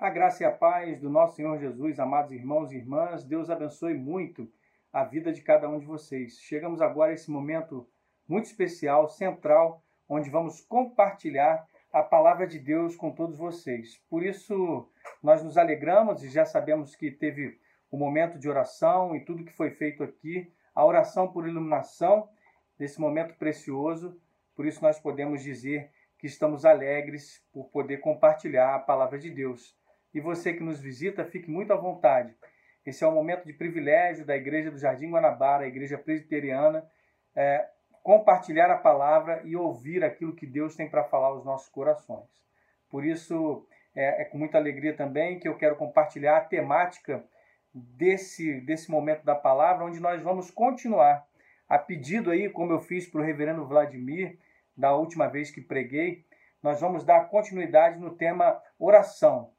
A graça e a paz do nosso Senhor Jesus, amados irmãos e irmãs, Deus abençoe muito a vida de cada um de vocês. Chegamos agora a esse momento muito especial, central, onde vamos compartilhar a palavra de Deus com todos vocês. Por isso, nós nos alegramos e já sabemos que teve o um momento de oração e tudo que foi feito aqui, a oração por iluminação desse momento precioso. Por isso, nós podemos dizer que estamos alegres por poder compartilhar a palavra de Deus. E você que nos visita, fique muito à vontade. Esse é um momento de privilégio da Igreja do Jardim Guanabara, a Igreja Presbiteriana, é, compartilhar a palavra e ouvir aquilo que Deus tem para falar aos nossos corações. Por isso, é, é, com muita alegria também que eu quero compartilhar a temática desse, desse momento da palavra, onde nós vamos continuar. A pedido aí, como eu fiz para o reverendo Vladimir, da última vez que preguei, nós vamos dar continuidade no tema oração.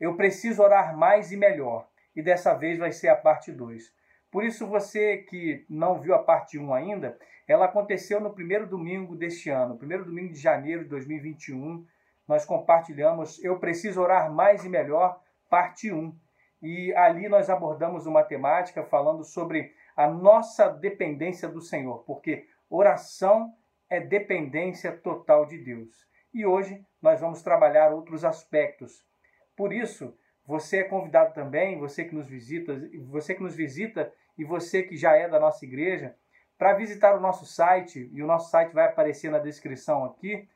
Eu preciso orar mais e melhor. E dessa vez vai ser a parte 2. Por isso, você que não viu a parte 1 ainda, ela aconteceu no primeiro domingo deste ano, primeiro domingo de janeiro de 2021. Nós compartilhamos Eu Preciso Orar Mais e Melhor, parte 1. E ali nós abordamos uma temática falando sobre a nossa dependência do Senhor, porque oração é dependência total de Deus. E hoje nós vamos trabalhar outros aspectos por isso, você é convidado também, você que nos visita, você que nos visita e você que já é da nossa igreja, para visitar o nosso site, e o nosso site vai aparecer na descrição aqui,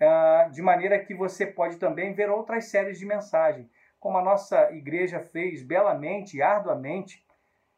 ah, de maneira que você pode também ver outras séries de mensagem, como a nossa igreja fez belamente arduamente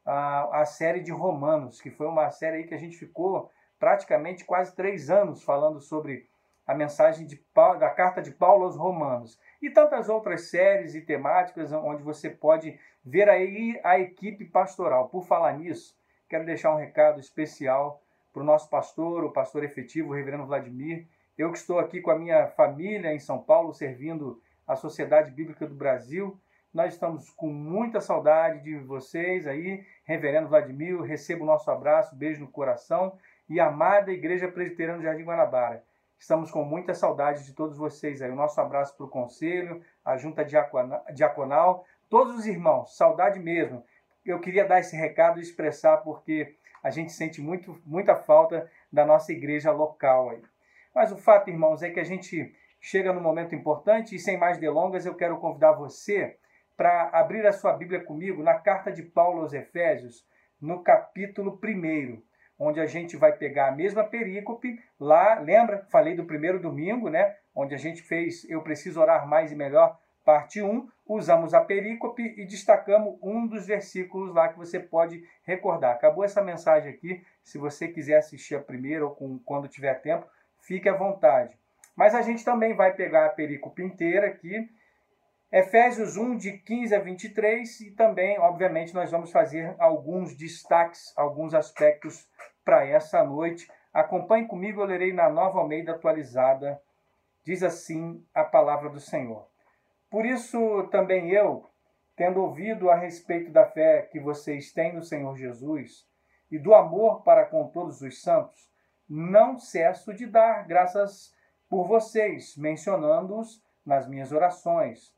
a série de Romanos, que foi uma série que a gente ficou praticamente quase três anos falando sobre a mensagem de da carta de Paulo aos Romanos e tantas outras séries e temáticas onde você pode ver aí a equipe pastoral. Por falar nisso, quero deixar um recado especial para o nosso pastor, o pastor efetivo, o reverendo Vladimir. Eu que estou aqui com a minha família em São Paulo, servindo a Sociedade Bíblica do Brasil. Nós estamos com muita saudade de vocês aí, reverendo Vladimir. Receba o nosso abraço, beijo no coração e amada Igreja Presbiteriana do Jardim Guanabara. Estamos com muita saudade de todos vocês aí. O nosso abraço para o conselho, a junta diaconal, todos os irmãos, saudade mesmo. Eu queria dar esse recado e expressar porque a gente sente muito, muita falta da nossa igreja local aí. Mas o fato, irmãos, é que a gente chega num momento importante e sem mais delongas eu quero convidar você para abrir a sua Bíblia comigo na carta de Paulo aos Efésios, no capítulo 1 onde a gente vai pegar a mesma perícope lá, lembra? Falei do primeiro domingo, né? Onde a gente fez Eu Preciso Orar Mais e Melhor, parte 1. Usamos a perícope e destacamos um dos versículos lá que você pode recordar. Acabou essa mensagem aqui. Se você quiser assistir a primeira ou com, quando tiver tempo, fique à vontade. Mas a gente também vai pegar a perícope inteira aqui. Efésios 1, de 15 a 23, e também, obviamente, nós vamos fazer alguns destaques, alguns aspectos para essa noite. Acompanhe comigo, eu lerei na Nova Almeida atualizada. Diz assim a palavra do Senhor. Por isso também eu, tendo ouvido a respeito da fé que vocês têm no Senhor Jesus e do amor para com todos os santos, não cesso de dar graças por vocês, mencionando-os nas minhas orações.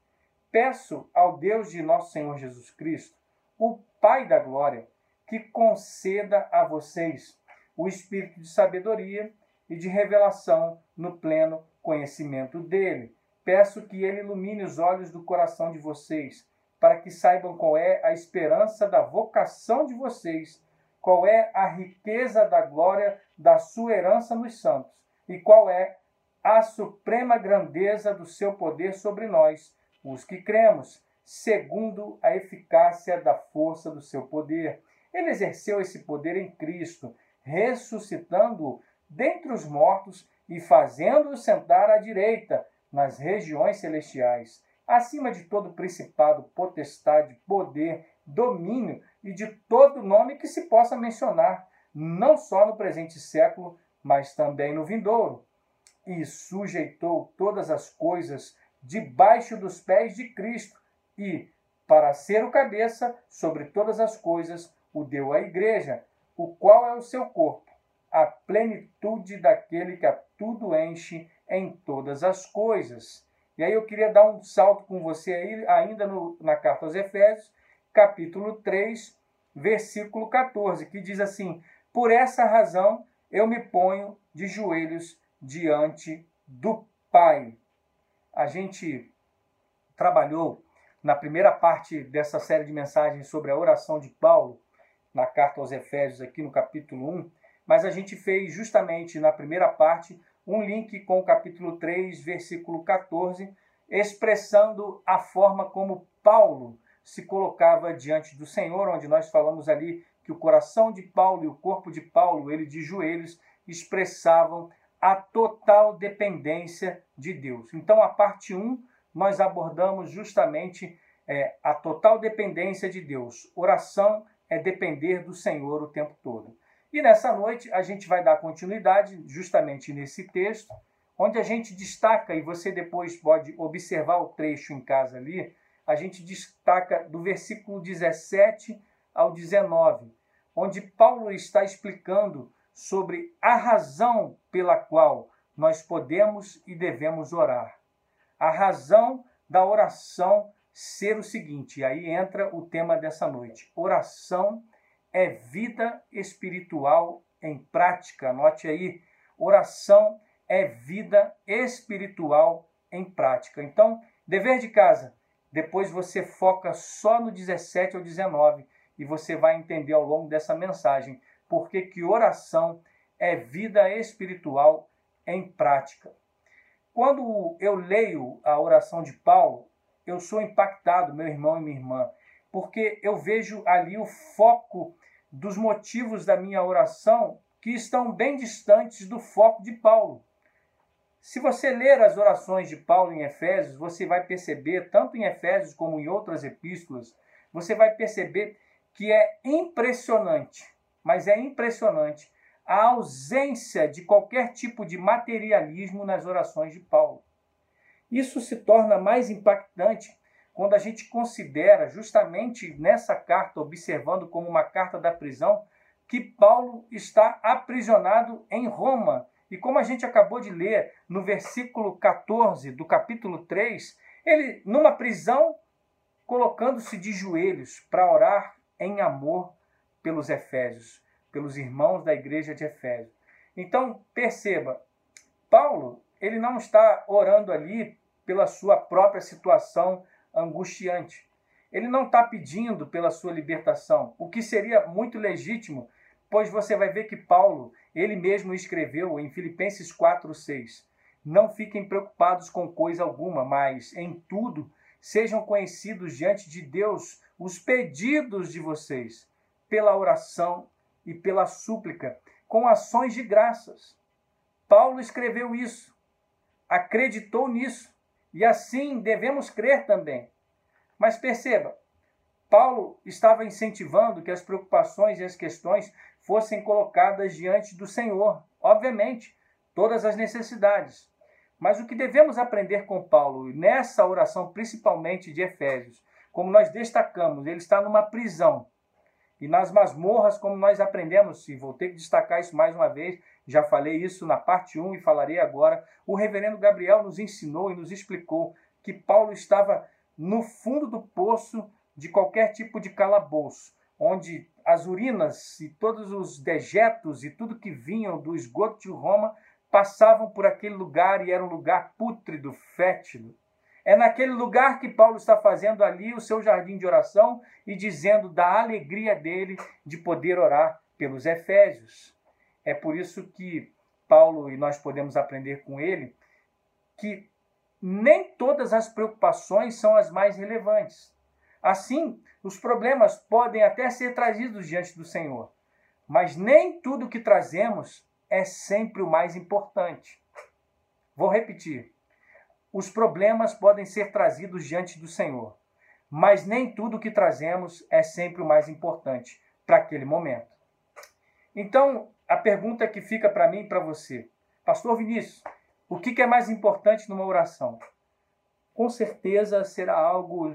Peço ao Deus de nosso Senhor Jesus Cristo, o Pai da glória, que conceda a vocês o espírito de sabedoria e de revelação no pleno conhecimento dele. Peço que ele ilumine os olhos do coração de vocês, para que saibam qual é a esperança da vocação de vocês, qual é a riqueza da glória da sua herança nos santos, e qual é a suprema grandeza do seu poder sobre nós, os que cremos, segundo a eficácia da força do seu poder. Ele exerceu esse poder em Cristo ressuscitando-o dentre os mortos e fazendo-o sentar à direita nas regiões celestiais, acima de todo principado, potestade, poder, domínio e de todo nome que se possa mencionar, não só no presente século, mas também no vindouro. E sujeitou todas as coisas debaixo dos pés de Cristo e, para ser o cabeça sobre todas as coisas, o deu à igreja, o qual é o seu corpo, a plenitude daquele que a tudo enche em todas as coisas. E aí eu queria dar um salto com você aí, ainda no, na carta aos Efésios, capítulo 3, versículo 14, que diz assim: Por essa razão eu me ponho de joelhos diante do Pai. A gente trabalhou na primeira parte dessa série de mensagens sobre a oração de Paulo, na carta aos Efésios, aqui no capítulo 1, mas a gente fez justamente na primeira parte um link com o capítulo 3, versículo 14, expressando a forma como Paulo se colocava diante do Senhor, onde nós falamos ali que o coração de Paulo e o corpo de Paulo, ele de joelhos, expressavam a total dependência de Deus. Então, a parte 1, nós abordamos justamente é, a total dependência de Deus. Oração é depender do Senhor o tempo todo. E nessa noite a gente vai dar continuidade justamente nesse texto, onde a gente destaca, e você depois pode observar o trecho em casa ali, a gente destaca do versículo 17 ao 19, onde Paulo está explicando sobre a razão pela qual nós podemos e devemos orar. A razão da oração ser o seguinte, aí entra o tema dessa noite. Oração é vida espiritual em prática. Anote aí, oração é vida espiritual em prática. Então, dever de casa, depois você foca só no 17 ao 19 e você vai entender ao longo dessa mensagem porque que oração é vida espiritual em prática. Quando eu leio a oração de Paulo, eu sou impactado, meu irmão e minha irmã, porque eu vejo ali o foco dos motivos da minha oração que estão bem distantes do foco de Paulo. Se você ler as orações de Paulo em Efésios, você vai perceber, tanto em Efésios como em outras epístolas, você vai perceber que é impressionante mas é impressionante a ausência de qualquer tipo de materialismo nas orações de Paulo. Isso se torna mais impactante quando a gente considera, justamente nessa carta, observando como uma carta da prisão, que Paulo está aprisionado em Roma. E como a gente acabou de ler no versículo 14 do capítulo 3, ele, numa prisão, colocando-se de joelhos para orar em amor pelos Efésios, pelos irmãos da igreja de Efésio. Então, perceba, Paulo, ele não está orando ali pela sua própria situação angustiante. Ele não está pedindo pela sua libertação, o que seria muito legítimo, pois você vai ver que Paulo, ele mesmo escreveu em Filipenses 4:6, não fiquem preocupados com coisa alguma, mas em tudo sejam conhecidos diante de Deus os pedidos de vocês pela oração e pela súplica, com ações de graças. Paulo escreveu isso, acreditou nisso, e assim devemos crer também. Mas perceba, Paulo estava incentivando que as preocupações e as questões fossem colocadas diante do Senhor, obviamente, todas as necessidades. Mas o que devemos aprender com Paulo, nessa oração, principalmente de Efésios, como nós destacamos, ele está numa prisão. E nas masmorras, como nós aprendemos, e vou ter que destacar isso mais uma vez, já falei isso na parte 1 e falarei agora, o reverendo Gabriel nos ensinou e nos explicou que Paulo estava no fundo do poço de qualquer tipo de calabouço, onde as urinas e todos os dejetos e tudo que vinham do esgoto de Roma passavam por aquele lugar e era um lugar pútrido, fétido. É naquele lugar que Paulo está fazendo ali o seu jardim de oração e dizendo da alegria dele de poder orar pelos Efésios. É por isso que Paulo, e nós podemos aprender com ele, que nem todas as preocupações são as mais relevantes. Assim, os problemas podem até ser trazidos diante do Senhor, mas nem tudo que trazemos é sempre o mais importante. Vou repetir. Os problemas podem ser trazidos diante do Senhor, mas nem tudo que trazemos é sempre o mais importante para aquele momento. Então, a pergunta que fica para mim e para você, Pastor Vinícius, o que é mais importante numa oração? Com certeza será algo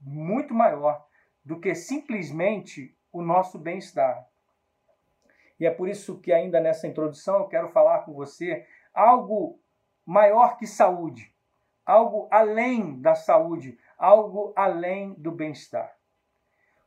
muito maior do que simplesmente o nosso bem-estar. E é por isso que, ainda nessa introdução, eu quero falar com você algo maior que saúde, algo além da saúde, algo além do bem-estar.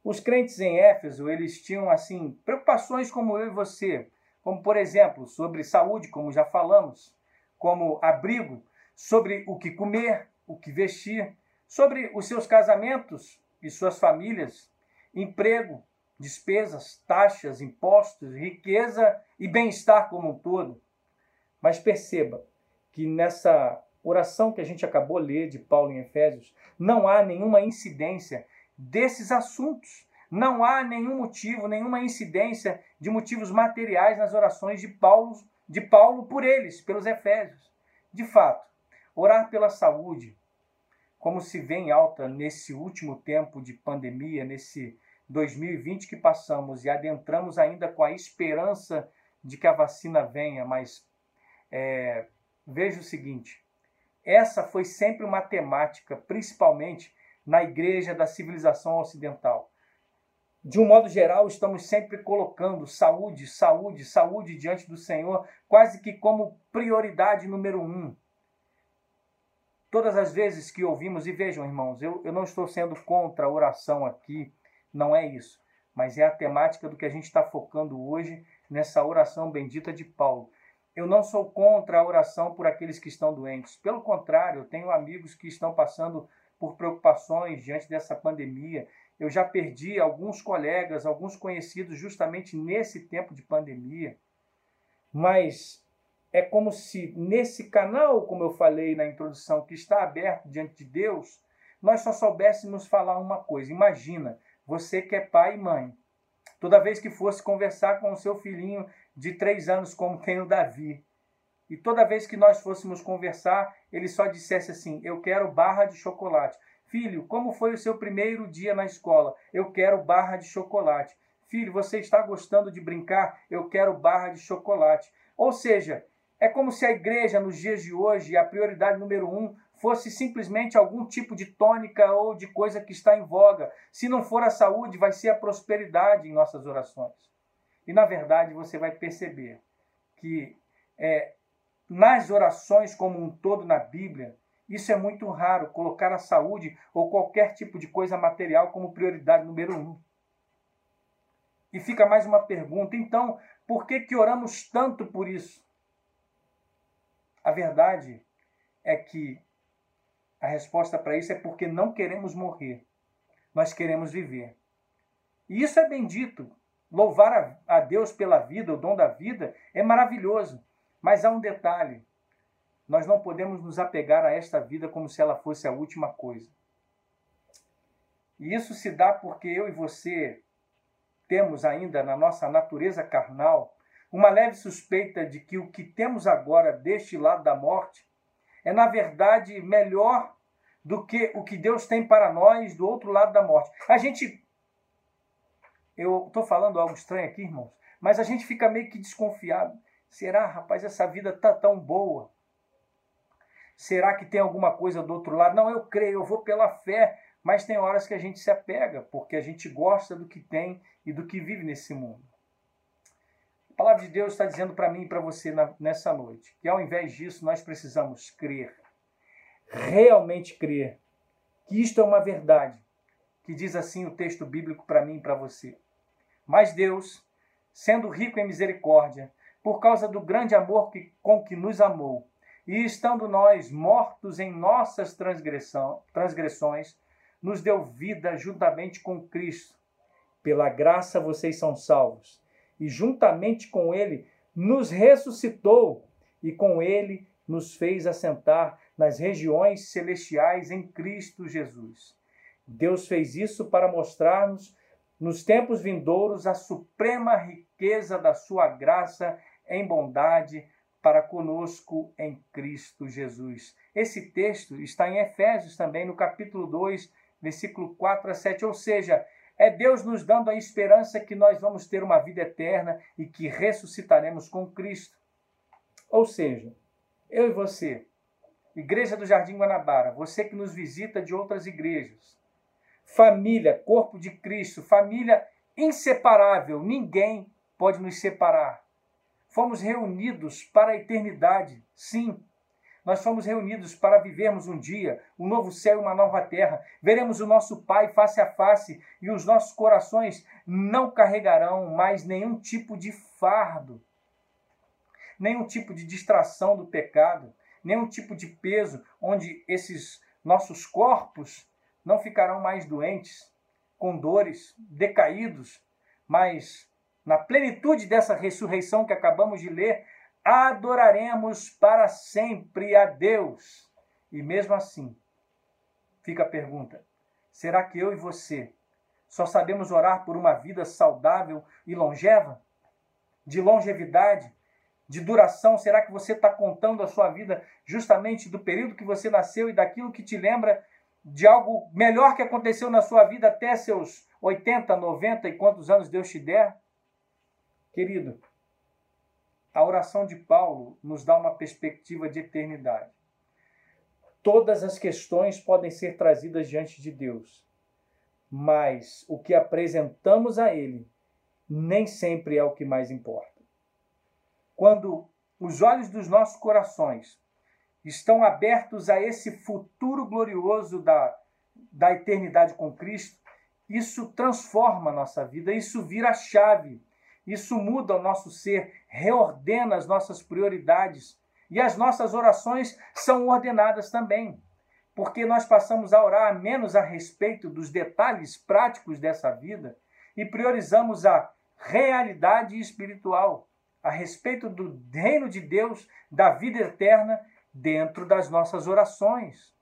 Os crentes em Éfeso, eles tinham assim preocupações como eu e você, como por exemplo, sobre saúde, como já falamos, como abrigo, sobre o que comer, o que vestir, sobre os seus casamentos e suas famílias, emprego, despesas, taxas, impostos, riqueza e bem-estar como um todo. Mas perceba que nessa oração que a gente acabou de ler de Paulo em Efésios, não há nenhuma incidência desses assuntos. Não há nenhum motivo, nenhuma incidência de motivos materiais nas orações de Paulo, de Paulo por eles, pelos Efésios. De fato, orar pela saúde, como se vê em alta nesse último tempo de pandemia, nesse 2020 que passamos e adentramos ainda com a esperança de que a vacina venha, mas é, veja o seguinte: essa foi sempre uma temática, principalmente na igreja da civilização ocidental. De um modo geral, estamos sempre colocando saúde, saúde, saúde diante do Senhor, quase que como prioridade número um. Todas as vezes que ouvimos, e vejam, irmãos, eu, eu não estou sendo contra a oração aqui, não é isso, mas é a temática do que a gente está focando hoje nessa oração bendita de Paulo. Eu não sou contra a oração por aqueles que estão doentes. Pelo contrário, eu tenho amigos que estão passando por preocupações diante dessa pandemia. Eu já perdi alguns colegas, alguns conhecidos justamente nesse tempo de pandemia. Mas é como se nesse canal, como eu falei na introdução, que está aberto diante de Deus, nós só soubéssemos falar uma coisa. Imagina, você que é pai e mãe, toda vez que fosse conversar com o seu filhinho de três anos, como tem o Davi, e toda vez que nós fôssemos conversar, ele só dissesse assim: Eu quero barra de chocolate. Filho, como foi o seu primeiro dia na escola? Eu quero barra de chocolate. Filho, você está gostando de brincar? Eu quero barra de chocolate. Ou seja, é como se a igreja nos dias de hoje, a prioridade número um, fosse simplesmente algum tipo de tônica ou de coisa que está em voga. Se não for a saúde, vai ser a prosperidade em nossas orações. E na verdade você vai perceber que é, nas orações como um todo na Bíblia, isso é muito raro, colocar a saúde ou qualquer tipo de coisa material como prioridade número um. E fica mais uma pergunta, então, por que, que oramos tanto por isso? A verdade é que a resposta para isso é porque não queremos morrer, nós queremos viver. E isso é bendito. Louvar a Deus pela vida, o dom da vida, é maravilhoso. Mas há um detalhe: nós não podemos nos apegar a esta vida como se ela fosse a última coisa. E isso se dá porque eu e você temos ainda na nossa natureza carnal uma leve suspeita de que o que temos agora deste lado da morte é, na verdade, melhor do que o que Deus tem para nós do outro lado da morte. A gente. Eu estou falando algo estranho aqui, irmãos, mas a gente fica meio que desconfiado. Será, rapaz, essa vida tá tão boa? Será que tem alguma coisa do outro lado? Não, eu creio, eu vou pela fé, mas tem horas que a gente se apega, porque a gente gosta do que tem e do que vive nesse mundo. A palavra de Deus está dizendo para mim e para você nessa noite que ao invés disso nós precisamos crer, realmente crer, que isto é uma verdade, que diz assim o texto bíblico para mim e para você. Mas Deus, sendo rico em misericórdia, por causa do grande amor que, com que nos amou. E estando nós mortos em nossas transgressões, nos deu vida juntamente com Cristo. Pela graça vocês são salvos. E juntamente com Ele nos ressuscitou e com Ele nos fez assentar nas regiões celestiais em Cristo Jesus. Deus fez isso para mostrar-nos nos tempos vindouros a suprema riqueza da sua graça em bondade para conosco em Cristo Jesus. Esse texto está em Efésios também, no capítulo 2, versículo 4 a 7, ou seja, é Deus nos dando a esperança que nós vamos ter uma vida eterna e que ressuscitaremos com Cristo. Ou seja, eu e você, Igreja do Jardim Guanabara, você que nos visita de outras igrejas, família, corpo de Cristo, família inseparável, ninguém pode nos separar Fomos reunidos para a eternidade, sim. Nós fomos reunidos para vivermos um dia um novo céu e uma nova terra. Veremos o nosso Pai face a face e os nossos corações não carregarão mais nenhum tipo de fardo, nenhum tipo de distração do pecado, nenhum tipo de peso onde esses nossos corpos não ficarão mais doentes, com dores, decaídos, mas na plenitude dessa ressurreição que acabamos de ler, adoraremos para sempre a Deus. E mesmo assim, fica a pergunta: será que eu e você só sabemos orar por uma vida saudável e longeva? De longevidade? De duração? Será que você está contando a sua vida justamente do período que você nasceu e daquilo que te lembra de algo melhor que aconteceu na sua vida até seus 80, 90 e quantos anos Deus te der? Querido, a oração de Paulo nos dá uma perspectiva de eternidade. Todas as questões podem ser trazidas diante de Deus, mas o que apresentamos a Ele nem sempre é o que mais importa. Quando os olhos dos nossos corações estão abertos a esse futuro glorioso da, da eternidade com Cristo, isso transforma a nossa vida, isso vira a chave isso muda o nosso ser, reordena as nossas prioridades. E as nossas orações são ordenadas também, porque nós passamos a orar menos a respeito dos detalhes práticos dessa vida e priorizamos a realidade espiritual, a respeito do reino de Deus, da vida eterna, dentro das nossas orações.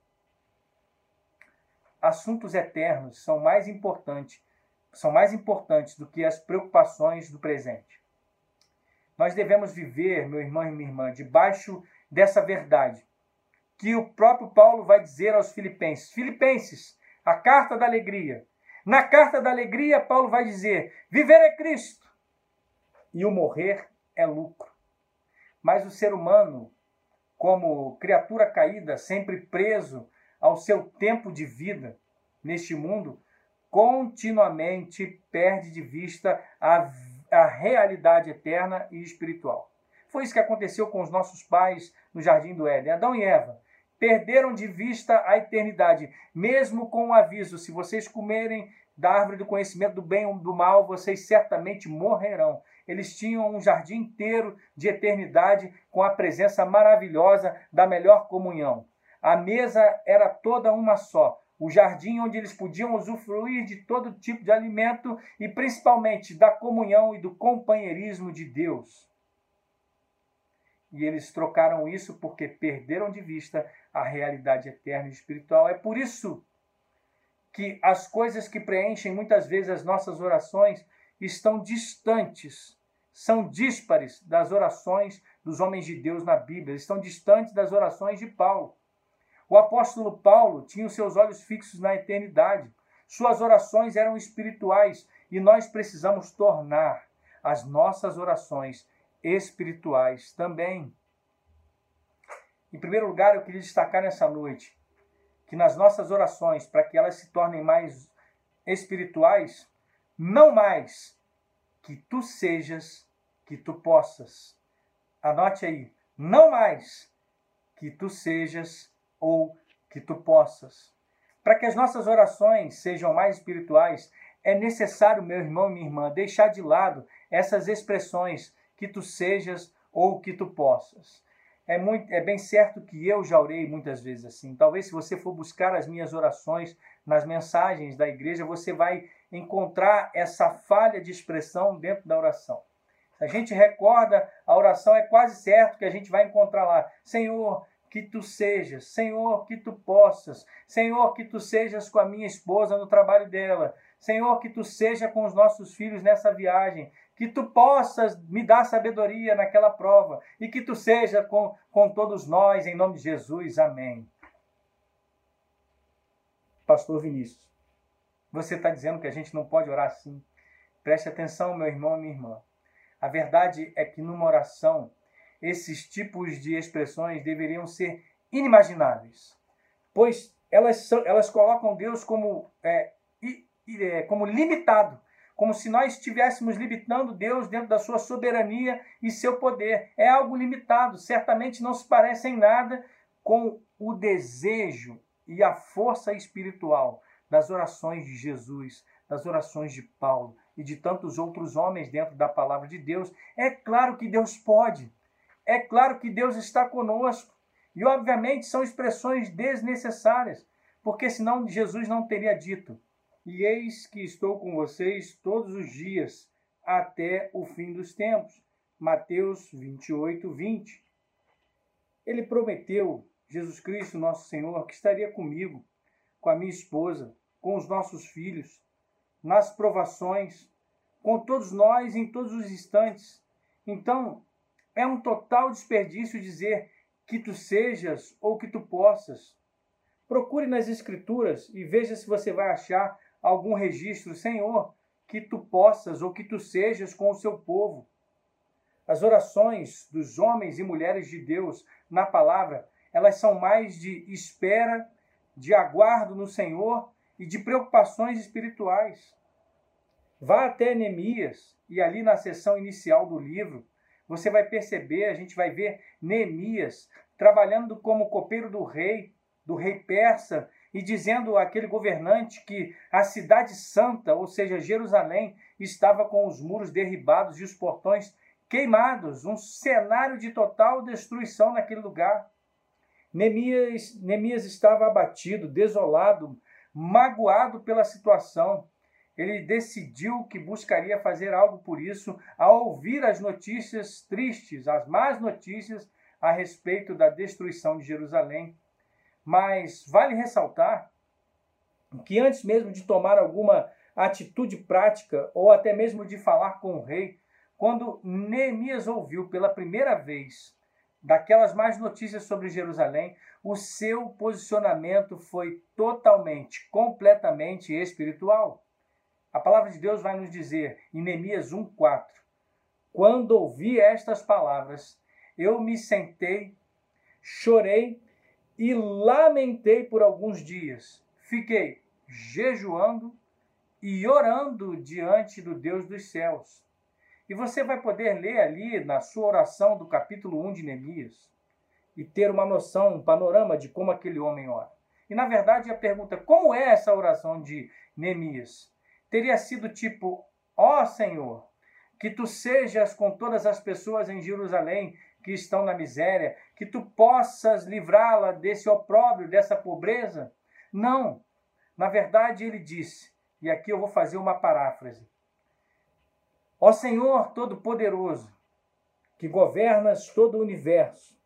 Assuntos eternos são mais importantes são mais importantes do que as preocupações do presente. Nós devemos viver, meu irmão e minha irmã, debaixo dessa verdade que o próprio Paulo vai dizer aos Filipenses. Filipenses, a carta da alegria. Na carta da alegria, Paulo vai dizer: viver é Cristo e o morrer é lucro. Mas o ser humano, como criatura caída, sempre preso ao seu tempo de vida neste mundo, continuamente perde de vista a, a realidade eterna e espiritual. Foi isso que aconteceu com os nossos pais no jardim do Éden. Adão e Eva perderam de vista a eternidade, mesmo com o aviso: se vocês comerem da árvore do conhecimento do bem e do mal, vocês certamente morrerão. Eles tinham um jardim inteiro de eternidade com a presença maravilhosa da melhor comunhão. A mesa era toda uma só, o jardim onde eles podiam usufruir de todo tipo de alimento e principalmente da comunhão e do companheirismo de Deus. E eles trocaram isso porque perderam de vista a realidade eterna e espiritual. É por isso que as coisas que preenchem muitas vezes as nossas orações estão distantes, são díspares das orações dos homens de Deus na Bíblia, estão distantes das orações de Paulo. O apóstolo Paulo tinha os seus olhos fixos na eternidade. Suas orações eram espirituais e nós precisamos tornar as nossas orações espirituais também. Em primeiro lugar, eu queria destacar nessa noite que nas nossas orações, para que elas se tornem mais espirituais, não mais que tu sejas, que tu possas. Anote aí, não mais que tu sejas, ou que tu possas. Para que as nossas orações sejam mais espirituais, é necessário, meu irmão e minha irmã, deixar de lado essas expressões que tu sejas ou que tu possas. É, muito, é bem certo que eu já orei muitas vezes assim. Talvez se você for buscar as minhas orações nas mensagens da igreja, você vai encontrar essa falha de expressão dentro da oração. A gente recorda a oração, é quase certo que a gente vai encontrar lá: Senhor, que tu sejas, Senhor, que tu possas, Senhor, que tu sejas com a minha esposa no trabalho dela, Senhor, que tu seja com os nossos filhos nessa viagem, que tu possas me dar sabedoria naquela prova. E que tu seja com, com todos nós, em nome de Jesus, amém. Pastor Vinícius, você está dizendo que a gente não pode orar assim? Preste atenção, meu irmão e minha irmã. A verdade é que numa oração esses tipos de expressões deveriam ser inimagináveis, pois elas, são, elas colocam Deus como, é, é, como limitado, como se nós estivéssemos limitando Deus dentro da sua soberania e seu poder. É algo limitado, certamente não se parece em nada com o desejo e a força espiritual das orações de Jesus, das orações de Paulo e de tantos outros homens dentro da palavra de Deus, é claro que Deus pode. É claro que Deus está conosco. E, obviamente, são expressões desnecessárias, porque senão Jesus não teria dito: E eis que estou com vocês todos os dias, até o fim dos tempos. Mateus 28, 20. Ele prometeu, Jesus Cristo, nosso Senhor, que estaria comigo, com a minha esposa, com os nossos filhos, nas provações, com todos nós em todos os instantes. Então, é um total desperdício dizer que tu sejas ou que tu possas. Procure nas Escrituras e veja se você vai achar algum registro, Senhor, que tu possas ou que tu sejas com o seu povo. As orações dos homens e mulheres de Deus na palavra, elas são mais de espera, de aguardo no Senhor e de preocupações espirituais. Vá até Neemias e ali na sessão inicial do livro, você vai perceber, a gente vai ver Neemias trabalhando como copeiro do rei, do rei persa, e dizendo àquele governante que a cidade santa, ou seja, Jerusalém, estava com os muros derribados e os portões queimados, um cenário de total destruição naquele lugar. Neemias, Neemias estava abatido, desolado, magoado pela situação. Ele decidiu que buscaria fazer algo por isso ao ouvir as notícias tristes, as más notícias a respeito da destruição de Jerusalém. Mas vale ressaltar que antes mesmo de tomar alguma atitude prática ou até mesmo de falar com o rei, quando Neemias ouviu pela primeira vez daquelas mais notícias sobre Jerusalém, o seu posicionamento foi totalmente, completamente espiritual. A palavra de Deus vai nos dizer em Neemias 1:4: Quando ouvi estas palavras, eu me sentei, chorei e lamentei por alguns dias. Fiquei jejuando e orando diante do Deus dos céus. E você vai poder ler ali na sua oração do capítulo 1 de Neemias e ter uma noção, um panorama de como aquele homem ora. E na verdade a pergunta: como é essa oração de Neemias? Teria sido tipo: ó oh, Senhor, que tu sejas com todas as pessoas em Jerusalém que estão na miséria, que tu possas livrá-la desse opróbrio, dessa pobreza? Não. Na verdade, ele disse, e aqui eu vou fazer uma paráfrase: Ó Senhor Todo-Poderoso, que governas todo o universo,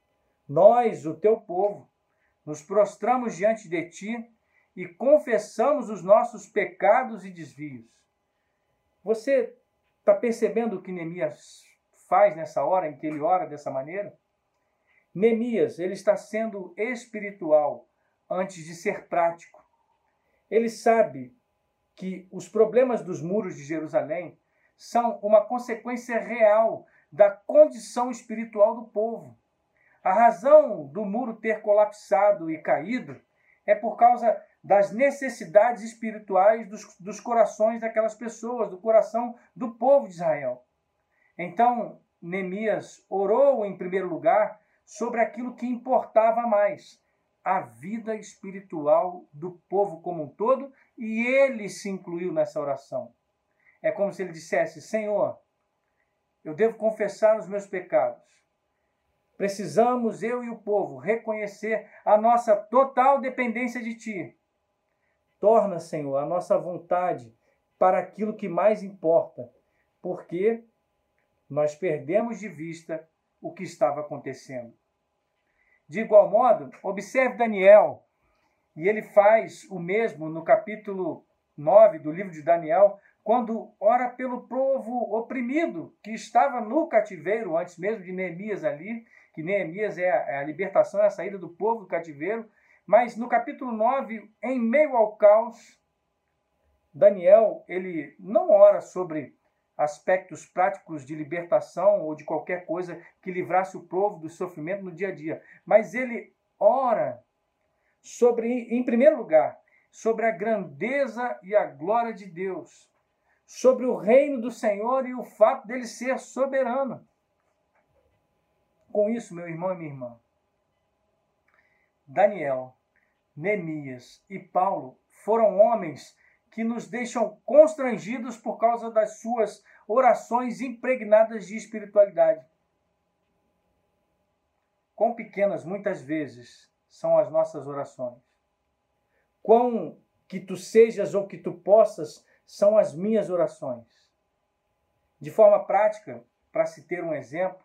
nós, o teu povo, nos prostramos diante de ti e confessamos os nossos pecados e desvios. Você está percebendo o que Neemias faz nessa hora em que ele ora dessa maneira? Neemias, ele está sendo espiritual antes de ser prático. Ele sabe que os problemas dos muros de Jerusalém são uma consequência real da condição espiritual do povo. A razão do muro ter colapsado e caído é por causa das necessidades espirituais dos, dos corações daquelas pessoas, do coração do povo de Israel. Então, Neemias orou em primeiro lugar sobre aquilo que importava mais, a vida espiritual do povo como um todo, e ele se incluiu nessa oração. É como se ele dissesse: Senhor, eu devo confessar os meus pecados. Precisamos, eu e o povo, reconhecer a nossa total dependência de Ti. Torna, Senhor, a nossa vontade para aquilo que mais importa, porque nós perdemos de vista o que estava acontecendo. De igual modo, observe Daniel, e ele faz o mesmo no capítulo 9 do livro de Daniel, quando ora pelo povo oprimido que estava no cativeiro, antes mesmo de Neemias ali, que Neemias é a, é a libertação, é a saída do povo do cativeiro. Mas no capítulo 9, em meio ao caos, Daniel, ele não ora sobre aspectos práticos de libertação ou de qualquer coisa que livrasse o povo do sofrimento no dia a dia, mas ele ora sobre, em primeiro lugar, sobre a grandeza e a glória de Deus, sobre o reino do Senhor e o fato dele ser soberano. Com isso, meu irmão e minha irmã, Daniel, Neemias e Paulo foram homens que nos deixam constrangidos por causa das suas orações impregnadas de espiritualidade. Quão pequenas, muitas vezes, são as nossas orações. Quão que tu sejas ou que tu possas são as minhas orações. De forma prática, para se ter um exemplo,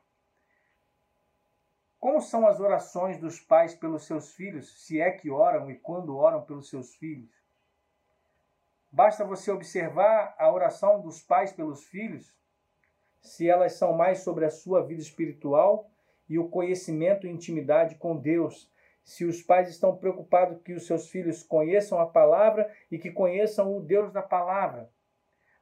como são as orações dos pais pelos seus filhos, se é que oram e quando oram pelos seus filhos? Basta você observar a oração dos pais pelos filhos, se elas são mais sobre a sua vida espiritual e o conhecimento e intimidade com Deus. Se os pais estão preocupados que os seus filhos conheçam a palavra e que conheçam o Deus da palavra.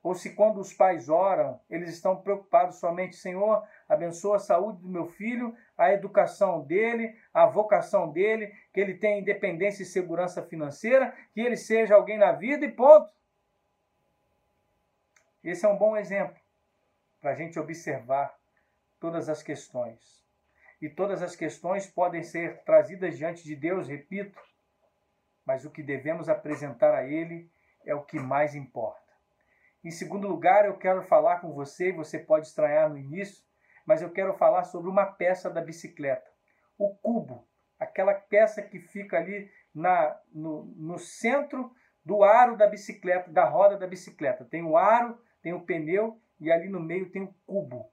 Ou se quando os pais oram, eles estão preocupados somente, Senhor, abençoa a saúde do meu filho, a educação dele, a vocação dele, que ele tenha independência e segurança financeira, que ele seja alguém na vida e ponto. Esse é um bom exemplo para a gente observar todas as questões. E todas as questões podem ser trazidas diante de Deus, repito, mas o que devemos apresentar a Ele é o que mais importa. Em segundo lugar, eu quero falar com você, você pode estranhar no início, mas eu quero falar sobre uma peça da bicicleta. O cubo, aquela peça que fica ali na, no, no centro do aro da bicicleta, da roda da bicicleta. Tem o aro, tem o pneu e ali no meio tem o cubo.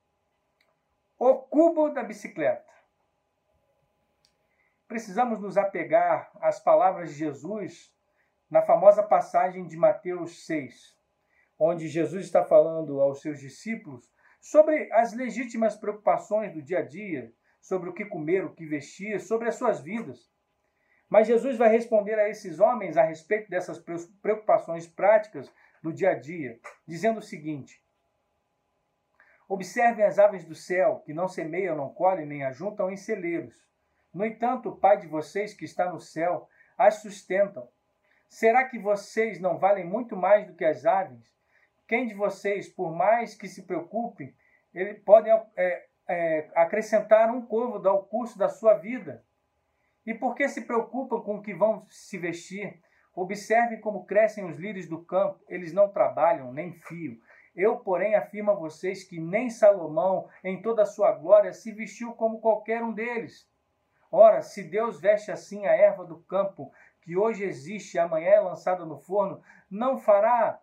O cubo da bicicleta. Precisamos nos apegar às palavras de Jesus na famosa passagem de Mateus 6 onde Jesus está falando aos seus discípulos sobre as legítimas preocupações do dia a dia, sobre o que comer, o que vestir, sobre as suas vidas. Mas Jesus vai responder a esses homens a respeito dessas preocupações práticas do dia a dia, dizendo o seguinte: Observem as aves do céu, que não semeiam, não colhem, nem ajuntam em celeiros. No entanto, o Pai de vocês que está no céu as sustentam. Será que vocês não valem muito mais do que as aves? Quem de vocês, por mais que se preocupe, ele pode é, é, acrescentar um côvado ao curso da sua vida? E por que se preocupam com o que vão se vestir? Observem como crescem os lírios do campo, eles não trabalham nem fio. Eu, porém, afirmo a vocês que nem Salomão, em toda a sua glória, se vestiu como qualquer um deles. Ora, se Deus veste assim a erva do campo, que hoje existe e amanhã é lançada no forno, não fará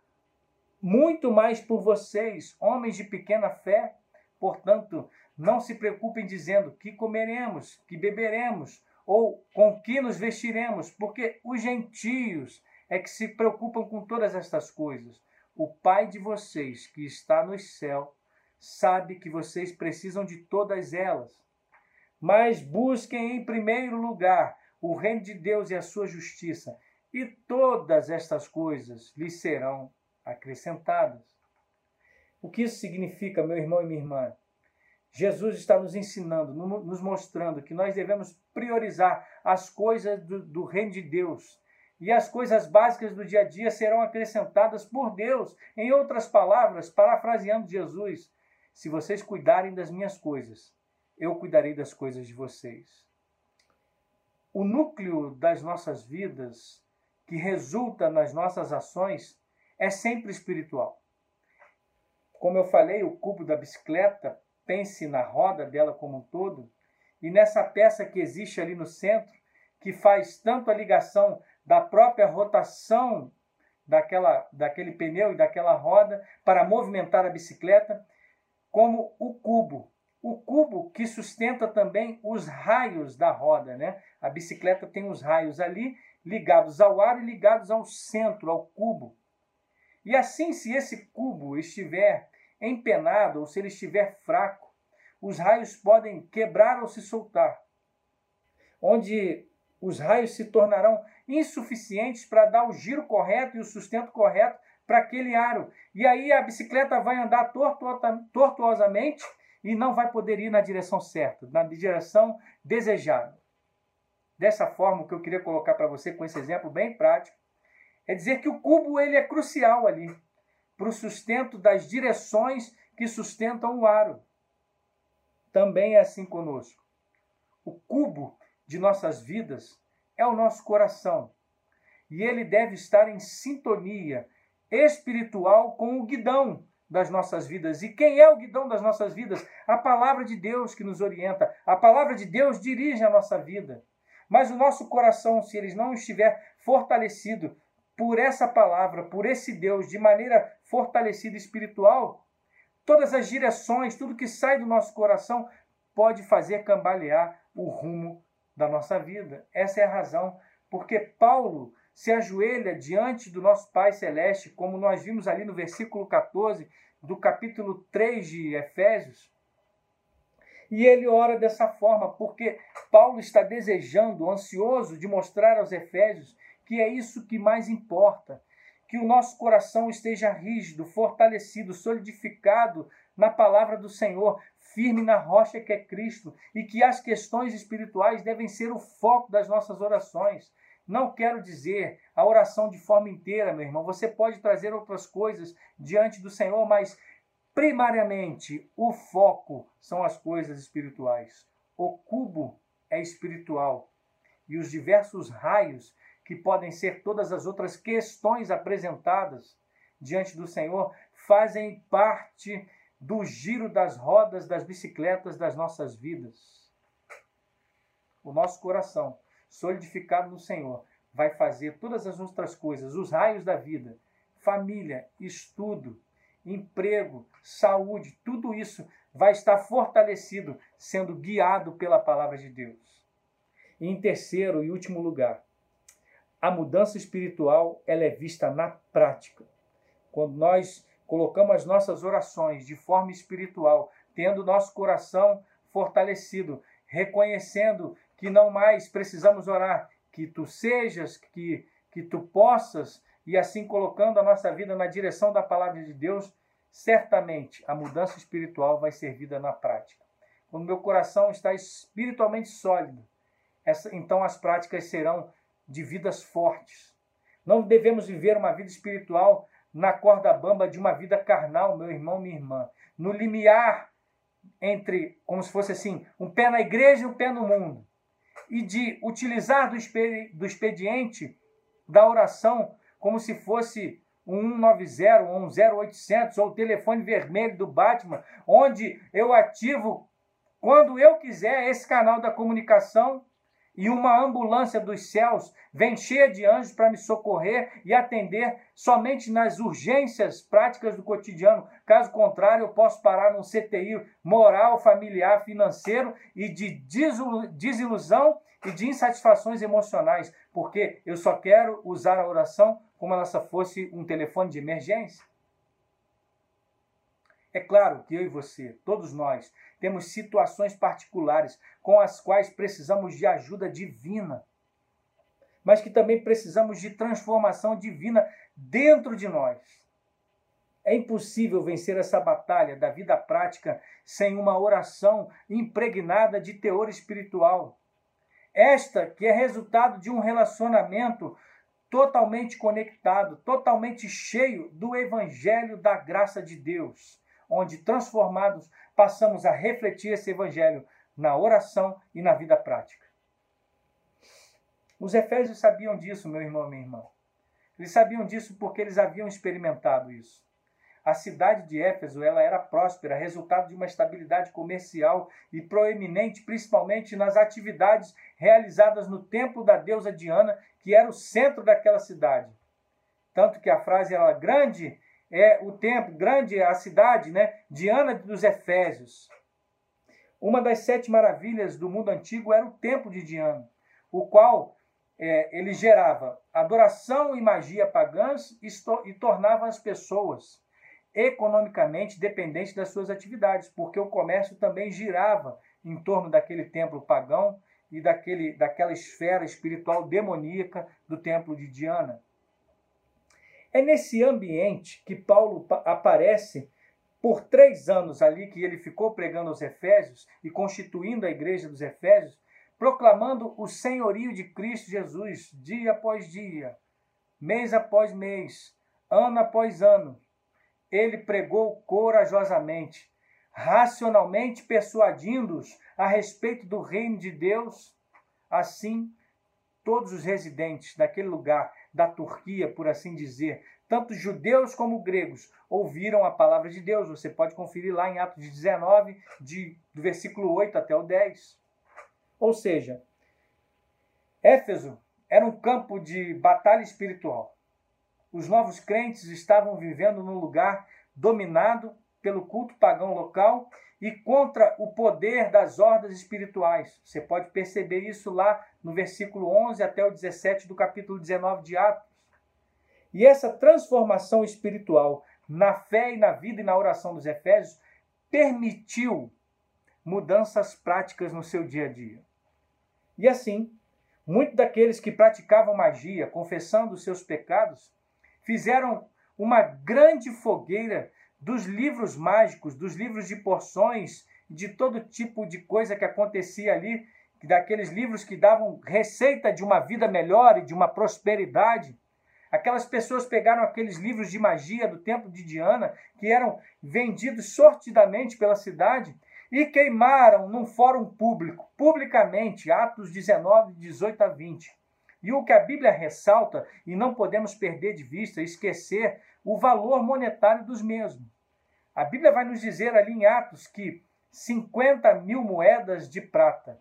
muito mais por vocês, homens de pequena fé. Portanto, não se preocupem dizendo que comeremos, que beberemos ou com que nos vestiremos, porque os gentios é que se preocupam com todas estas coisas. O Pai de vocês, que está no céu, sabe que vocês precisam de todas elas. Mas busquem em primeiro lugar o reino de Deus e a sua justiça, e todas estas coisas lhes serão acrescentadas. O que isso significa, meu irmão e minha irmã? Jesus está nos ensinando, nos mostrando que nós devemos priorizar as coisas do, do, reino de Deus. E as coisas básicas do dia a dia serão acrescentadas por Deus. Em outras palavras, parafraseando Jesus, se vocês cuidarem das minhas coisas, eu cuidarei das coisas de vocês. O núcleo das nossas vidas, que resulta nas nossas ações, é sempre espiritual. Como eu falei, o cubo da bicicleta, pense na roda dela como um todo, e nessa peça que existe ali no centro, que faz tanto a ligação da própria rotação daquela, daquele pneu e daquela roda para movimentar a bicicleta, como o cubo. O cubo que sustenta também os raios da roda, né? A bicicleta tem os raios ali ligados ao ar e ligados ao centro, ao cubo. E assim, se esse cubo estiver empenado ou se ele estiver fraco, os raios podem quebrar ou se soltar, onde os raios se tornarão insuficientes para dar o giro correto e o sustento correto para aquele aro. E aí a bicicleta vai andar tortuosamente e não vai poder ir na direção certa, na direção desejada. Dessa forma, o que eu queria colocar para você com esse exemplo bem prático é dizer que o cubo ele é crucial ali para o sustento das direções que sustentam o aro. Também é assim conosco. O cubo de nossas vidas é o nosso coração. E ele deve estar em sintonia espiritual com o guidão das nossas vidas. E quem é o guidão das nossas vidas? A palavra de Deus que nos orienta. A palavra de Deus dirige a nossa vida. Mas o nosso coração, se ele não estiver fortalecido por essa palavra, por esse Deus, de maneira fortalecida espiritual, todas as direções, tudo que sai do nosso coração pode fazer cambalear o rumo da nossa vida. Essa é a razão porque Paulo se ajoelha diante do nosso Pai Celeste, como nós vimos ali no versículo 14 do capítulo 3 de Efésios. E ele ora dessa forma, porque Paulo está desejando, ansioso de mostrar aos Efésios que é isso que mais importa, que o nosso coração esteja rígido, fortalecido, solidificado na palavra do Senhor, firme na rocha que é Cristo, e que as questões espirituais devem ser o foco das nossas orações. Não quero dizer a oração de forma inteira, meu irmão. Você pode trazer outras coisas diante do Senhor, mas primariamente o foco são as coisas espirituais. O cubo é espiritual e os diversos raios que podem ser todas as outras questões apresentadas diante do Senhor fazem parte do giro das rodas das bicicletas das nossas vidas. O nosso coração solidificado no Senhor, vai fazer todas as outras coisas, os raios da vida, família, estudo, emprego, saúde, tudo isso vai estar fortalecido, sendo guiado pela palavra de Deus. E em terceiro e último lugar, a mudança espiritual ela é vista na prática. Quando nós colocamos as nossas orações de forma espiritual, tendo nosso coração fortalecido, reconhecendo que não mais precisamos orar, que tu sejas, que, que tu possas, e assim colocando a nossa vida na direção da palavra de Deus, certamente a mudança espiritual vai ser vida na prática. Quando meu coração está espiritualmente sólido, essa, então as práticas serão de vidas fortes. Não devemos viver uma vida espiritual na corda bamba de uma vida carnal, meu irmão, minha irmã. No limiar entre, como se fosse assim, um pé na igreja e um pé no mundo e de utilizar do, expediente da oração como se fosse um 190 ou um 0800 ou o telefone vermelho do Batman, onde eu ativo quando eu quiser esse canal da comunicação e uma ambulância dos céus vem cheia de anjos para me socorrer e atender somente nas urgências práticas do cotidiano. Caso contrário, eu posso parar num CTI moral, familiar, financeiro e de desilusão e de insatisfações emocionais, porque eu só quero usar a oração como ela fosse um telefone de emergência. É claro que eu e você, todos nós, temos situações particulares com as quais precisamos de ajuda divina, mas que também precisamos de transformação divina dentro de nós. É impossível vencer essa batalha da vida prática sem uma oração impregnada de teor espiritual. Esta que é resultado de um relacionamento totalmente conectado, totalmente cheio do evangelho da graça de Deus onde transformados passamos a refletir esse evangelho na oração e na vida prática. Os efésios sabiam disso, meu irmão minha irmã. Eles sabiam disso porque eles haviam experimentado isso. A cidade de Éfeso ela era próspera, resultado de uma estabilidade comercial e proeminente, principalmente nas atividades realizadas no templo da deusa Diana, que era o centro daquela cidade. Tanto que a frase era grande é o templo, grande a cidade, né? Diana dos Efésios. Uma das sete maravilhas do mundo antigo era o templo de Diana, o qual é, ele gerava adoração e magia pagãs e, e tornava as pessoas economicamente dependentes das suas atividades, porque o comércio também girava em torno daquele templo pagão e daquele, daquela esfera espiritual demoníaca do templo de Diana. É nesse ambiente que Paulo aparece por três anos ali que ele ficou pregando aos Efésios e constituindo a igreja dos Efésios, proclamando o senhorio de Cristo Jesus dia após dia, mês após mês, ano após ano. Ele pregou corajosamente, racionalmente persuadindo-os a respeito do reino de Deus. Assim, todos os residentes daquele lugar, da Turquia, por assim dizer, tanto judeus como gregos, ouviram a palavra de Deus. Você pode conferir lá em Atos 19, de, do versículo 8 até o 10. Ou seja, Éfeso era um campo de batalha espiritual. Os novos crentes estavam vivendo num lugar dominado pelo culto pagão local e contra o poder das hordas espirituais. Você pode perceber isso lá no versículo 11 até o 17 do capítulo 19 de Atos. E essa transformação espiritual na fé e na vida e na oração dos Efésios permitiu mudanças práticas no seu dia a dia. E assim, muitos daqueles que praticavam magia, confessando os seus pecados, fizeram uma grande fogueira dos livros mágicos, dos livros de porções, de todo tipo de coisa que acontecia ali, daqueles livros que davam receita de uma vida melhor e de uma prosperidade. Aquelas pessoas pegaram aqueles livros de magia do templo de Diana, que eram vendidos sortidamente pela cidade, e queimaram num fórum público, publicamente, Atos 19, 18 a 20. E o que a Bíblia ressalta, e não podemos perder de vista, esquecer o valor monetário dos mesmos. A Bíblia vai nos dizer ali em Atos que 50 mil moedas de prata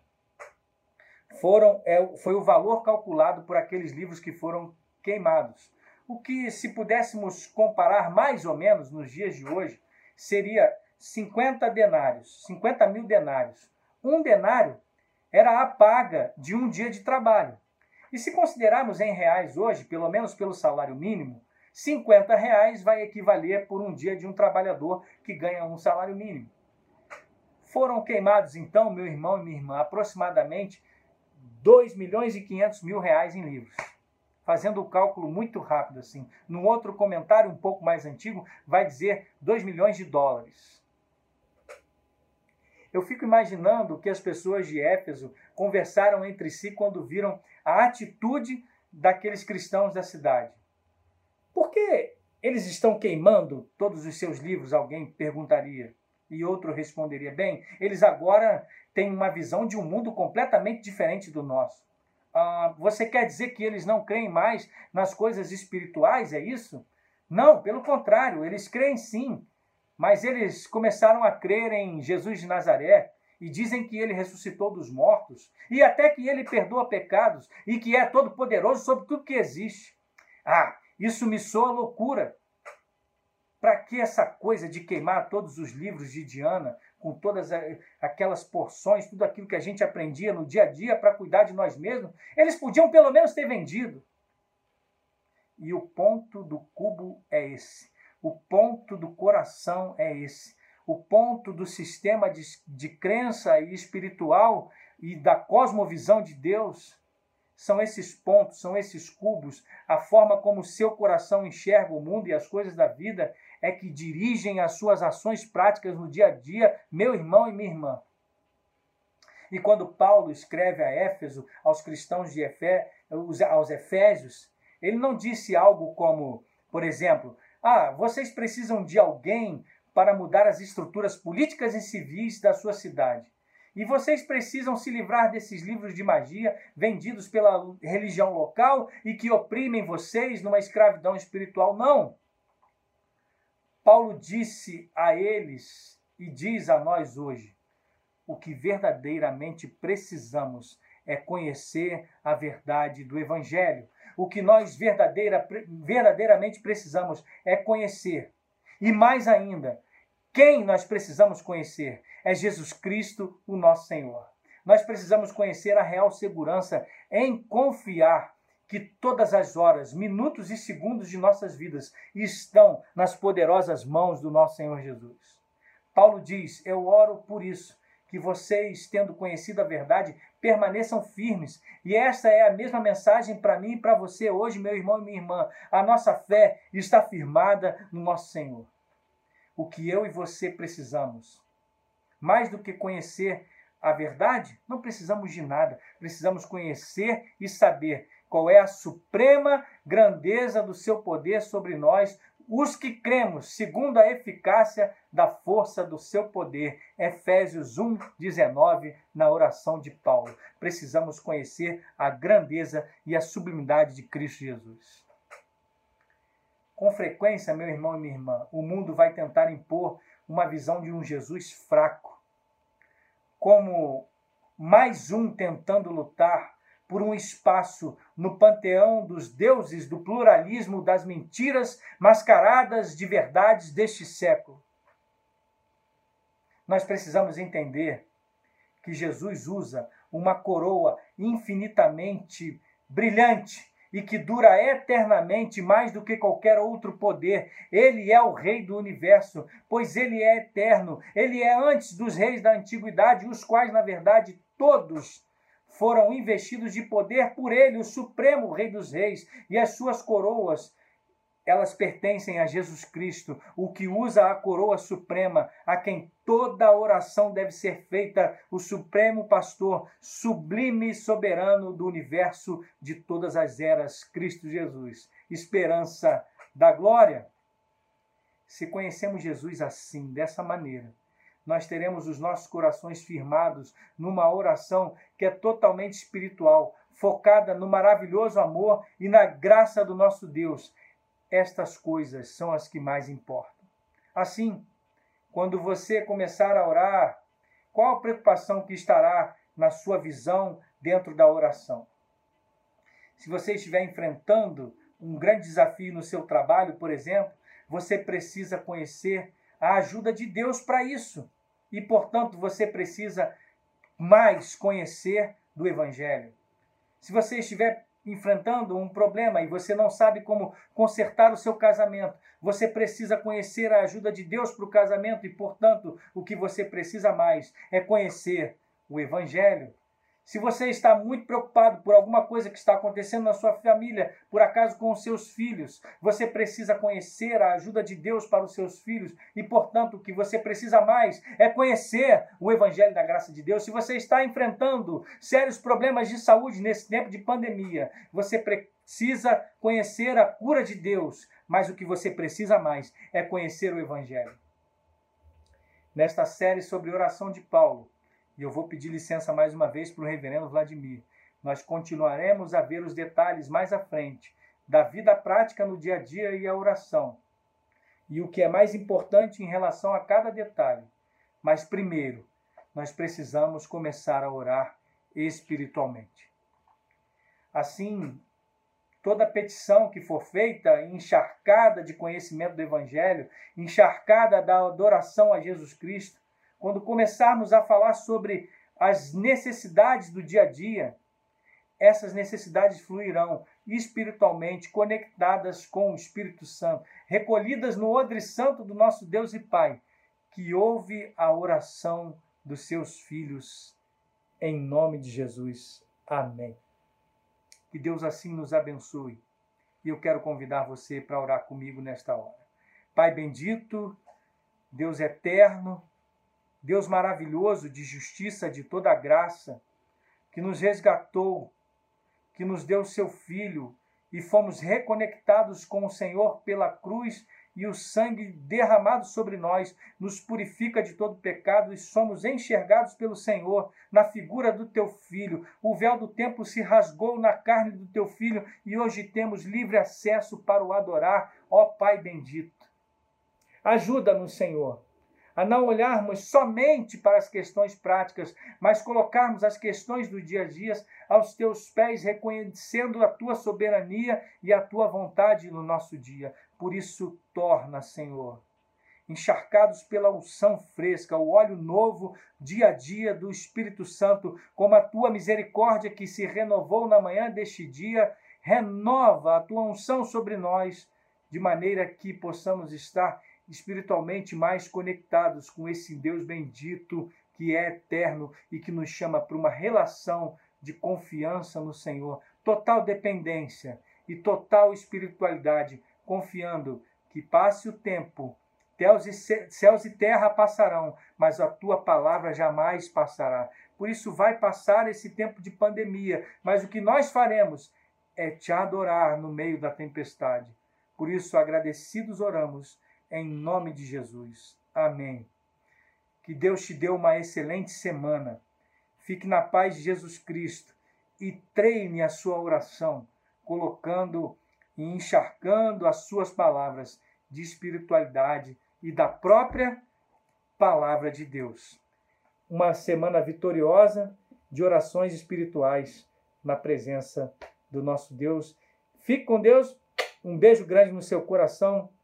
foram é, foi o valor calculado por aqueles livros que foram queimados. O que, se pudéssemos comparar mais ou menos nos dias de hoje, seria 50 denários, 50 mil denários. Um denário era a paga de um dia de trabalho. E se considerarmos em reais hoje, pelo menos pelo salário mínimo, 50 reais vai equivaler por um dia de um trabalhador que ganha um salário mínimo. Foram queimados, então, meu irmão e minha irmã, aproximadamente 2 milhões e 500 mil reais em livros. Fazendo o cálculo muito rápido assim. Num outro comentário um pouco mais antigo, vai dizer 2 milhões de dólares. Eu fico imaginando que as pessoas de Éfeso conversaram entre si quando viram a atitude daqueles cristãos da cidade. Por que eles estão queimando todos os seus livros? Alguém perguntaria. E outro responderia: bem, eles agora têm uma visão de um mundo completamente diferente do nosso. Ah, você quer dizer que eles não creem mais nas coisas espirituais? É isso? Não, pelo contrário, eles creem sim. Mas eles começaram a crer em Jesus de Nazaré e dizem que ele ressuscitou dos mortos e até que ele perdoa pecados e que é todo poderoso sobre tudo que existe. Ah, isso me soa loucura. Para que essa coisa de queimar todos os livros de Diana, com todas aquelas porções, tudo aquilo que a gente aprendia no dia a dia para cuidar de nós mesmos? Eles podiam pelo menos ter vendido. E o ponto do cubo é esse. O ponto do coração é esse. O ponto do sistema de, de crença e espiritual e da cosmovisão de Deus são esses pontos, são esses cubos, a forma como seu coração enxerga o mundo e as coisas da vida é que dirigem as suas ações práticas no dia a dia, meu irmão e minha irmã. E quando Paulo escreve a Éfeso, aos cristãos de Efé, aos Efésios, ele não disse algo como, por exemplo, ah, vocês precisam de alguém para mudar as estruturas políticas e civis da sua cidade. E vocês precisam se livrar desses livros de magia vendidos pela religião local e que oprimem vocês numa escravidão espiritual. Não! Paulo disse a eles e diz a nós hoje: o que verdadeiramente precisamos é conhecer a verdade do Evangelho. O que nós verdadeira, verdadeiramente precisamos é conhecer. E mais ainda, quem nós precisamos conhecer? É Jesus Cristo, o nosso Senhor. Nós precisamos conhecer a real segurança em confiar que todas as horas, minutos e segundos de nossas vidas estão nas poderosas mãos do nosso Senhor Jesus. Paulo diz: Eu oro por isso, que vocês, tendo conhecido a verdade, permaneçam firmes. E esta é a mesma mensagem para mim e para você hoje, meu irmão e minha irmã. A nossa fé está firmada no nosso Senhor o que eu e você precisamos. Mais do que conhecer a verdade, não precisamos de nada. Precisamos conhecer e saber qual é a suprema grandeza do seu poder sobre nós, os que cremos, segundo a eficácia da força do seu poder. Efésios 1, 19, na oração de Paulo. Precisamos conhecer a grandeza e a sublimidade de Cristo Jesus. Com frequência, meu irmão e minha irmã, o mundo vai tentar impor uma visão de um Jesus fraco, como mais um tentando lutar por um espaço no panteão dos deuses do pluralismo das mentiras mascaradas de verdades deste século. Nós precisamos entender que Jesus usa uma coroa infinitamente brilhante e que dura eternamente mais do que qualquer outro poder. Ele é o Rei do universo, pois ele é eterno. Ele é antes dos reis da antiguidade, os quais, na verdade, todos foram investidos de poder por ele, o supremo Rei dos Reis, e as suas coroas, elas pertencem a Jesus Cristo, o que usa a coroa suprema, a quem toda oração deve ser feita, o supremo pastor, sublime soberano do universo de todas as eras, Cristo Jesus, esperança da glória. Se conhecemos Jesus assim, dessa maneira, nós teremos os nossos corações firmados numa oração que é totalmente espiritual, focada no maravilhoso amor e na graça do nosso Deus. Estas coisas são as que mais importam. Assim, quando você começar a orar, qual a preocupação que estará na sua visão dentro da oração? Se você estiver enfrentando um grande desafio no seu trabalho, por exemplo, você precisa conhecer a ajuda de Deus para isso e, portanto, você precisa mais conhecer do Evangelho. Se você estiver enfrentando um problema e você não sabe como consertar o seu casamento, você precisa conhecer a ajuda de Deus para o casamento e, portanto, o que você precisa mais é conhecer o Evangelho. Se você está muito preocupado por alguma coisa que está acontecendo na sua família, por acaso com os seus filhos, você precisa conhecer a ajuda de Deus para os seus filhos e, portanto, o que você precisa mais é conhecer o Evangelho da graça de Deus. Se você está enfrentando sérios problemas de saúde nesse tempo de pandemia, você precisa conhecer a cura de Deus, mas o que você precisa mais é conhecer o Evangelho. Nesta série sobre oração de Paulo, e eu vou pedir licença mais uma vez para o reverendo Vladimir. Nós continuaremos a ver os detalhes mais à frente da vida prática no dia a dia e a oração. E o que é mais importante em relação a cada detalhe. Mas primeiro, nós precisamos começar a orar espiritualmente. Assim, toda petição que for feita, encharcada de conhecimento do Evangelho, encharcada da adoração a Jesus Cristo, quando começarmos a falar sobre as necessidades do dia a dia, essas necessidades fluirão espiritualmente conectadas com o Espírito Santo, recolhidas no odre santo do nosso Deus e Pai, que ouve a oração dos seus filhos em nome de Jesus. Amém. Que Deus assim nos abençoe. E eu quero convidar você para orar comigo nesta hora. Pai bendito, Deus eterno, Deus maravilhoso de justiça, de toda graça, que nos resgatou, que nos deu seu Filho e fomos reconectados com o Senhor pela cruz e o sangue derramado sobre nós nos purifica de todo pecado e somos enxergados pelo Senhor na figura do teu filho. O véu do templo se rasgou na carne do teu filho e hoje temos livre acesso para o adorar, ó Pai bendito. Ajuda-nos, Senhor a não olharmos somente para as questões práticas, mas colocarmos as questões do dia a dia aos teus pés, reconhecendo a tua soberania e a tua vontade no nosso dia. Por isso, torna, Senhor, encharcados pela unção fresca, o óleo novo dia a dia do Espírito Santo, como a tua misericórdia que se renovou na manhã deste dia, renova a tua unção sobre nós, de maneira que possamos estar espiritualmente mais conectados com esse Deus bendito que é eterno e que nos chama para uma relação de confiança no Senhor, total dependência e total espiritualidade, confiando que passe o tempo, céus e terra passarão, mas a tua palavra jamais passará. Por isso vai passar esse tempo de pandemia, mas o que nós faremos é te adorar no meio da tempestade Por isso, agradecidos oramos em nome de Jesus. Amém. Que Deus te dê uma excelente semana. Fique na paz de Jesus Cristo e treine a sua oração, colocando e encharcando as suas palavras de espiritualidade e da própria palavra de Deus. Uma semana vitoriosa de orações espirituais na presença do nosso Deus. Fique com Deus. Um beijo grande no seu coração.